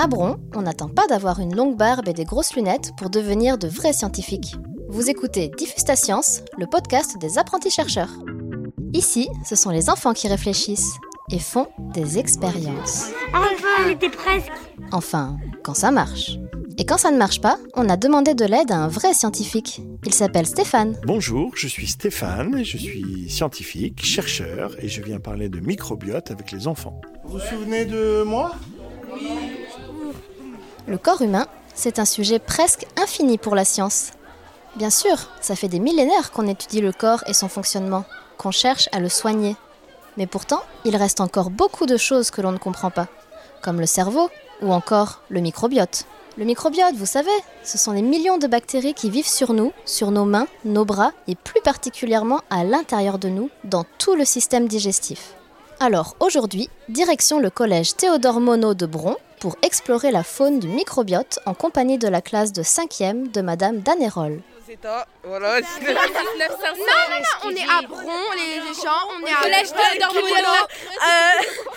À Bron, on n'attend pas d'avoir une longue barbe et des grosses lunettes pour devenir de vrais scientifiques. Vous écoutez Diffusta Science, le podcast des apprentis chercheurs. Ici, ce sont les enfants qui réfléchissent et font des expériences. Enfin, on était presque. Enfin, quand ça marche. Et quand ça ne marche pas, on a demandé de l'aide à un vrai scientifique. Il s'appelle Stéphane. Bonjour, je suis Stéphane, je suis scientifique, chercheur et je viens parler de microbiote avec les enfants. Vous vous souvenez de moi? Le corps humain, c'est un sujet presque infini pour la science. Bien sûr, ça fait des millénaires qu'on étudie le corps et son fonctionnement, qu'on cherche à le soigner. Mais pourtant, il reste encore beaucoup de choses que l'on ne comprend pas, comme le cerveau ou encore le microbiote. Le microbiote, vous savez, ce sont les millions de bactéries qui vivent sur nous, sur nos mains, nos bras et plus particulièrement à l'intérieur de nous, dans tout le système digestif. Alors aujourd'hui, direction le collège Théodore Monod de Bron pour explorer la faune du microbiote en compagnie de la classe de 5e de Madame Danérol. Voilà. Non, non, non, on est à Bron, les gens, on est à Collège Théodore Monod,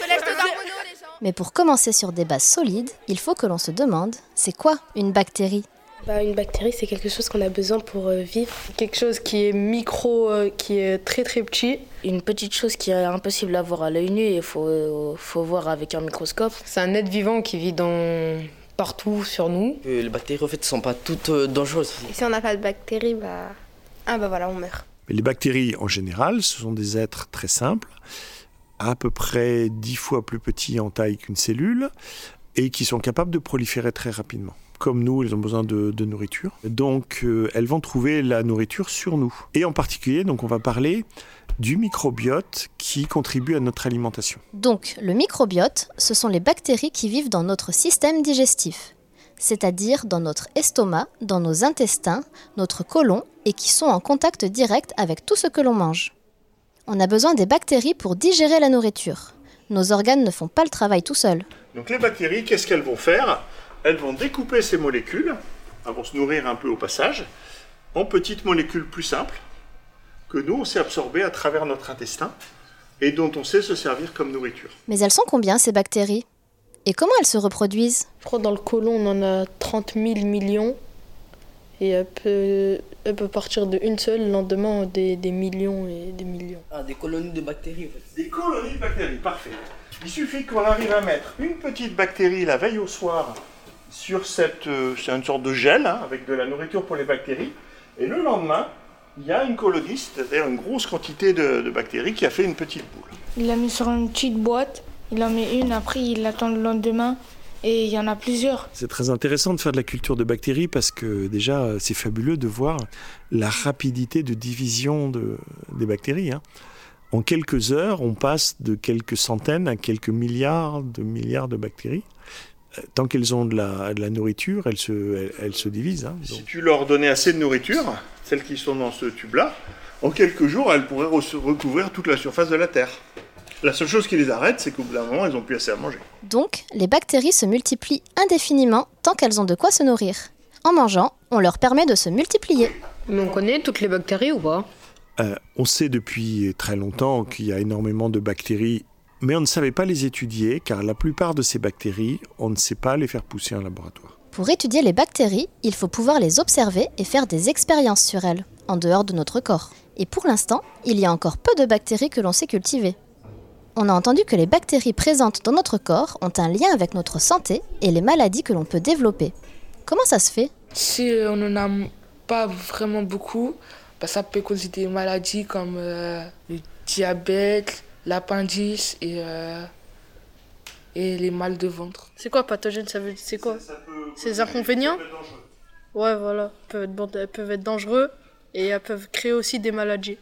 les gens. Mais pour commencer sur des bases solides, il faut que l'on se demande, c'est quoi une bactérie? Bah, une bactérie, c'est quelque chose qu'on a besoin pour euh, vivre. quelque chose qui est micro, euh, qui est très très petit. Une petite chose qui est impossible à voir à l'œil nu et il faut, faut voir avec un microscope. C'est un être vivant qui vit dans partout sur nous. Euh, Les bactéries, en fait, sont pas toutes euh, dangereuses. Et si on n'a pas de bactéries, bah. Ah bah voilà, on meurt. Mais Les bactéries, en général, ce sont des êtres très simples, à peu près dix fois plus petits en taille qu'une cellule, et qui sont capables de proliférer très rapidement. Comme nous, elles ont besoin de, de nourriture. Donc, euh, elles vont trouver la nourriture sur nous. Et en particulier, donc, on va parler du microbiote qui contribue à notre alimentation. Donc, le microbiote, ce sont les bactéries qui vivent dans notre système digestif, c'est-à-dire dans notre estomac, dans nos intestins, notre côlon, et qui sont en contact direct avec tout ce que l'on mange. On a besoin des bactéries pour digérer la nourriture. Nos organes ne font pas le travail tout seuls. Donc les bactéries, qu'est-ce qu'elles vont faire? Elles vont découper ces molécules, elles vont se nourrir un peu au passage, en petites molécules plus simples, que nous, on sait absorber à travers notre intestin, et dont on sait se servir comme nourriture. Mais elles sont combien ces bactéries? Et comment elles se reproduisent? Je crois que dans le côlon, on en a 30 000 millions. Et elle peut, elle peut partir de une seule, le lendemain, des, des millions et des millions. Ah, des colonies de bactéries, en fait. Des colonies de bactéries, parfait. Il suffit qu'on arrive à mettre une petite bactérie la veille au soir sur cette, euh, c'est une sorte de gel hein, avec de la nourriture pour les bactéries, et le lendemain, il y a une colonie, c'est-à-dire une grosse quantité de, de bactéries qui a fait une petite boule. Il l'a mis sur une petite boîte, il en met une, après il attend le lendemain et il y en a plusieurs. C'est très intéressant de faire de la culture de bactéries parce que déjà, c'est fabuleux de voir la rapidité de division de- des bactéries. hein. En quelques heures, on passe de quelques centaines à quelques milliards de milliards de bactéries. Tant qu'elles ont de la, de la nourriture, elles se, elles, elles se divisent. hein. Si tu leur donnais assez de nourriture, celles qui sont dans ce tube-là, en quelques jours, elles pourraient re- recouvrir toute la surface de la Terre. La seule chose qui les arrête, c'est qu'au bout d'un moment, elles n'ont plus assez à manger. Donc, les bactéries se multiplient indéfiniment tant qu'elles ont de quoi se nourrir. En mangeant, on leur permet de se multiplier. Mais on connaît toutes les bactéries ou pas? Euh, on sait depuis très longtemps qu'il y a énormément de bactéries, mais on ne savait pas les étudier car la plupart de ces bactéries, on ne sait pas les faire pousser en laboratoire. Pour étudier les bactéries, il faut pouvoir les observer et faire des expériences sur elles, en dehors de notre corps. Et pour l'instant, il y a encore peu de bactéries que l'on sait cultiver. On a entendu que les bactéries présentes dans notre corps ont un lien avec notre santé et les maladies que l'on peut développer. Comment ça se fait? Si euh, on n'en a pas vraiment beaucoup, bah, ça peut causer des maladies comme euh, le diabète, l'appendice et, euh, et les mal de ventre. C'est quoi pathogène Ça veut c'est quoi? C'est des inconvénients? Ouais, voilà. Elles peuvent, être, bon- elles peuvent être dangereux et elles peuvent créer aussi des maladies.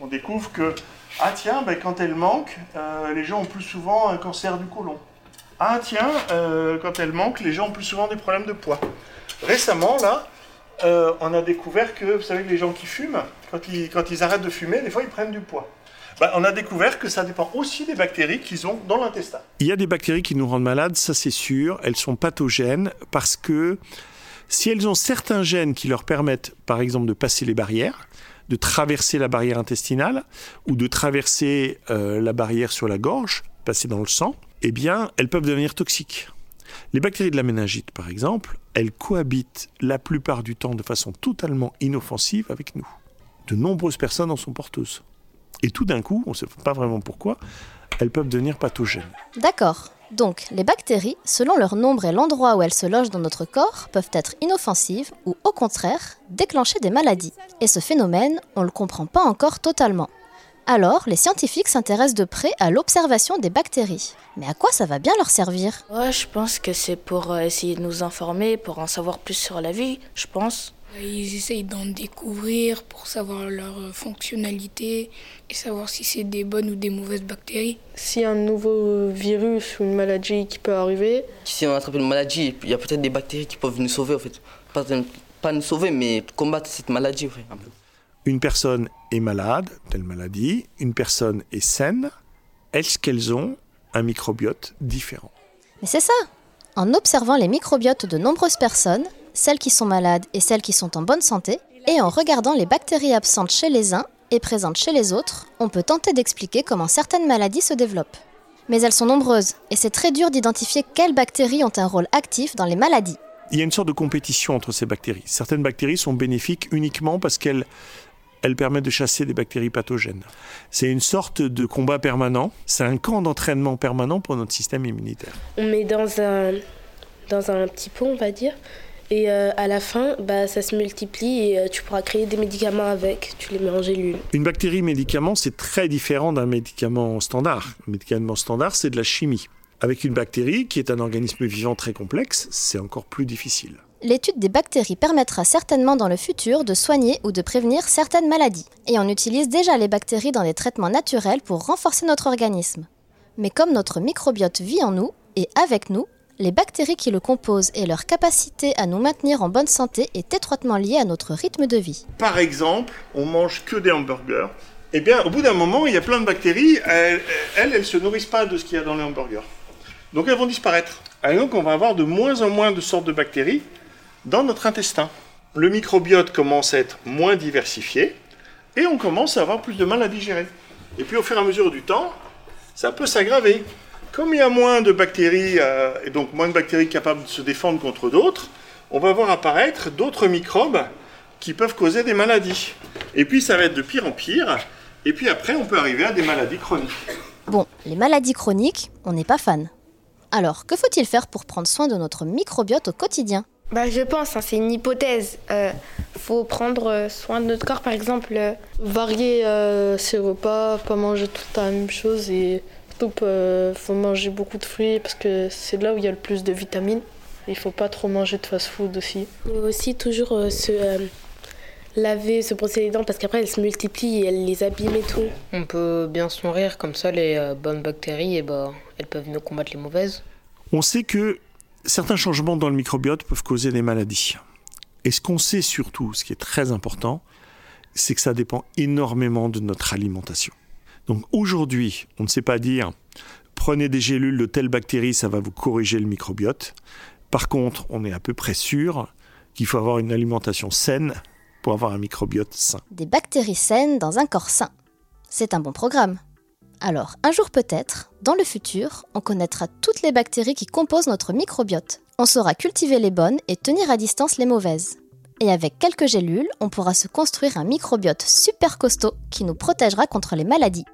On découvre que, ah tiens, ben, quand elles manquent, euh, les gens ont plus souvent un cancer du côlon. Ah tiens, euh, quand elles manquent, les gens ont plus souvent des problèmes de poids. Récemment, là, euh, on a découvert que, vous savez, que les gens qui fument, quand ils, quand ils arrêtent de fumer, des fois, ils prennent du poids. Ben, on a découvert que ça dépend aussi des bactéries qu'ils ont dans l'intestin. Il y a des bactéries qui nous rendent malades, ça c'est sûr. Elles sont pathogènes parce que si elles ont certains gènes qui leur permettent, par exemple, de passer les barrières, de traverser la barrière intestinale ou de traverser euh, la barrière sur la gorge, passer dans le sang, eh bien, elles peuvent devenir toxiques. Les bactéries de la méningite, par exemple, elles cohabitent la plupart du temps de façon totalement inoffensive avec nous. De nombreuses personnes en sont porteuses. Et tout d'un coup, on ne sait pas vraiment pourquoi, elles peuvent devenir pathogènes. D'accord. Donc, les bactéries, selon leur nombre et l'endroit où elles se logent dans notre corps, peuvent être inoffensives ou au contraire déclencher des maladies. Et ce phénomène, on ne le comprend pas encore totalement. Alors, les scientifiques s'intéressent de près à l'observation des bactéries. Mais à quoi ça va bien leur servir? Ouais, je pense que c'est pour euh, essayer de nous informer, pour en savoir plus sur la vie, je pense. Ils essayent d'en découvrir pour savoir leur fonctionnalité et savoir si c'est des bonnes ou des mauvaises bactéries. S'il y a un nouveau virus ou une maladie qui peut arriver. Si on attrape une maladie, il y a peut-être des bactéries qui peuvent nous sauver en fait. Pas, pas nous sauver, mais combattre cette maladie. En fait, Une personne est malade, telle maladie, une personne est saine, est-ce qu'elles ont un microbiote différent? Mais c'est ça En observant les microbiotes de nombreuses personnes, celles qui sont malades et celles qui sont en bonne santé, et en regardant les bactéries absentes chez les uns et présentes chez les autres, on peut tenter d'expliquer comment certaines maladies se développent. Mais elles sont nombreuses, et c'est très dur d'identifier quelles bactéries ont un rôle actif dans les maladies. Il y a une sorte de compétition entre ces bactéries. Certaines bactéries sont bénéfiques uniquement parce qu'elles elles permettent de chasser des bactéries pathogènes. C'est une sorte de combat permanent, c'est un camp d'entraînement permanent pour notre système immunitaire. On met dans un, dans un petit pot, on va dire, et euh, à la fin, bah, ça se multiplie et euh, tu pourras créer des médicaments avec. Tu les mets en gélule. Une bactérie médicament, c'est très différent d'un médicament standard. Un médicament standard, c'est de la chimie. Avec une bactérie, qui est un organisme vivant très complexe, c'est encore plus difficile. L'étude des bactéries permettra certainement dans le futur de soigner ou de prévenir certaines maladies. Et on utilise déjà les bactéries dans des traitements naturels pour renforcer notre organisme. Mais comme notre microbiote vit en nous et avec nous, les bactéries qui le composent et leur capacité à nous maintenir en bonne santé est étroitement liée à notre rythme de vie. Par exemple, on mange que des hamburgers. Eh bien, au bout d'un moment, il y a plein de bactéries. Elles, elles, elles se nourrissent pas de ce qu'il y a dans les hamburgers. Donc elles vont disparaître. Et donc on va avoir de moins en moins de sortes de bactéries dans notre intestin. Le microbiote commence à être moins diversifié et on commence à avoir plus de mal à digérer. Et puis au fur et à mesure du temps, ça peut s'aggraver. Comme il y a moins de bactéries, euh, et donc moins de bactéries capables de se défendre contre d'autres, on va voir apparaître d'autres microbes qui peuvent causer des maladies. Et puis ça va être de pire en pire, et puis après on peut arriver à des maladies chroniques. Bon, les maladies chroniques, on n'est pas fan. Alors, que faut-il faire pour prendre soin de notre microbiote au quotidien? Bah, je pense, hein, c'est une hypothèse. Euh, faut prendre euh, soin de notre corps, par exemple. Euh, Varier euh, ses repas, pas manger tout le temps la même chose et surtout euh, faut manger beaucoup de fruits parce que c'est là où il y a le plus de vitamines. Il faut pas trop manger de fast-food aussi. Et aussi toujours euh, se euh, laver, se brosser les dents parce qu'après elles se multiplient et elles les abîment et tout. On peut bien se nourrir comme ça, les euh, bonnes bactéries, et bah, elles peuvent nous combattre les mauvaises. On sait que certains changements dans le microbiote peuvent causer des maladies. Et ce qu'on sait surtout, ce qui est très important, c'est que ça dépend énormément de notre alimentation. Donc aujourd'hui, on ne sait pas dire prenez des gélules de telle bactérie, ça va vous corriger le microbiote. Par contre, on est à peu près sûr qu'il faut avoir une alimentation saine pour avoir un microbiote sain. Des bactéries saines dans un corps sain. C'est un bon programme. Alors, un jour peut-être, dans le futur, on connaîtra toutes les bactéries qui composent notre microbiote. On saura cultiver les bonnes et tenir à distance les mauvaises. Et avec quelques gélules, on pourra se construire un microbiote super costaud qui nous protégera contre les maladies.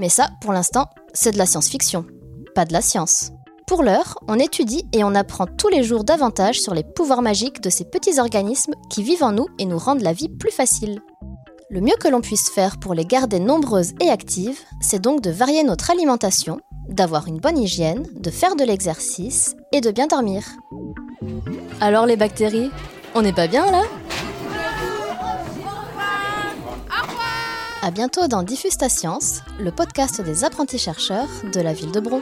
Mais ça, pour l'instant, c'est de la science-fiction, pas de la science. Pour l'heure, on étudie et on apprend tous les jours davantage sur les pouvoirs magiques de ces petits organismes qui vivent en nous et nous rendent la vie plus facile. Le mieux que l'on puisse faire pour les garder nombreuses et actives, c'est donc de varier notre alimentation, d'avoir une bonne hygiène, de faire de l'exercice et de bien dormir. Alors les bactéries, on n'est pas bien là À bientôt dans Diffuse ta science, le podcast des apprentis chercheurs de la ville de Bron.